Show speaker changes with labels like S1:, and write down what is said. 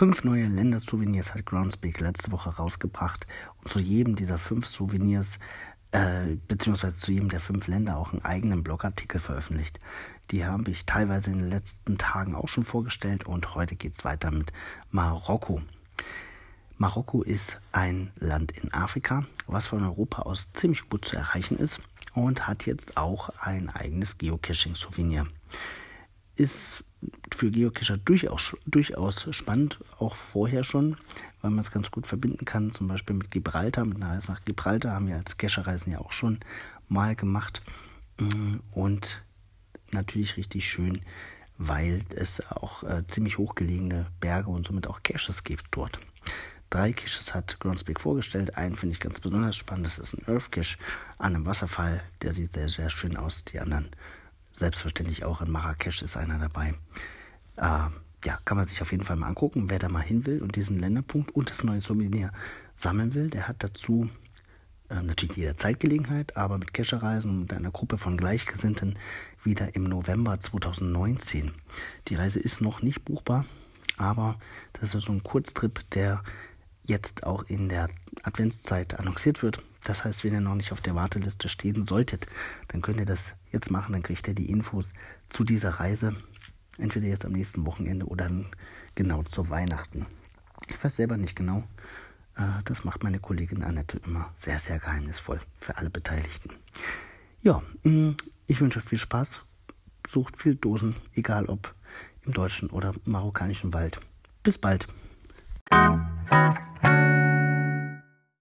S1: Fünf neue Ländersouvenirs hat Groundspeak letzte Woche rausgebracht und zu jedem dieser fünf Souvenirs äh, beziehungsweise zu jedem der fünf Länder auch einen eigenen Blogartikel veröffentlicht. Die habe ich teilweise in den letzten Tagen auch schon vorgestellt und heute geht es weiter mit Marokko. Marokko ist ein Land in Afrika, was von Europa aus ziemlich gut zu erreichen ist und hat jetzt auch ein eigenes Geocaching-Souvenir. Ist für Geocacher durchaus, durchaus spannend, auch vorher schon, weil man es ganz gut verbinden kann, zum Beispiel mit Gibraltar, mit einer Reise nach Gibraltar haben wir als Cacherreisen ja auch schon mal gemacht mm, und natürlich richtig schön, weil es auch äh, ziemlich hochgelegene Berge und somit auch Caches gibt dort. Drei Caches hat Groundspeak vorgestellt. Einen finde ich ganz besonders spannend. Das ist ein Earth Cache an einem Wasserfall. Der sieht sehr, sehr schön aus. Die anderen selbstverständlich auch in Marrakesch ist einer dabei. Äh, ja, kann man sich auf jeden Fall mal angucken. Wer da mal hin will und diesen Länderpunkt und das neue Souvenir sammeln will, der hat dazu äh, natürlich jederzeit Gelegenheit, aber mit Cache-Reisen und einer Gruppe von Gleichgesinnten wieder im November 2019. Die Reise ist noch nicht buchbar, aber das ist so ein Kurztrip, der jetzt auch in der Adventszeit annonciert wird. Das heißt, wenn ihr noch nicht auf der Warteliste stehen solltet, dann könnt ihr das jetzt machen. Dann kriegt ihr die Infos zu dieser Reise. Entweder jetzt am nächsten Wochenende oder dann genau zu Weihnachten. Ich weiß selber nicht genau. Äh, das macht meine Kollegin Annette immer sehr, sehr geheimnisvoll für alle Beteiligten. Ja, mm, ich wünsche viel Spaß. Sucht viel Dosen, egal ob im deutschen oder marokkanischen Wald. Bis bald.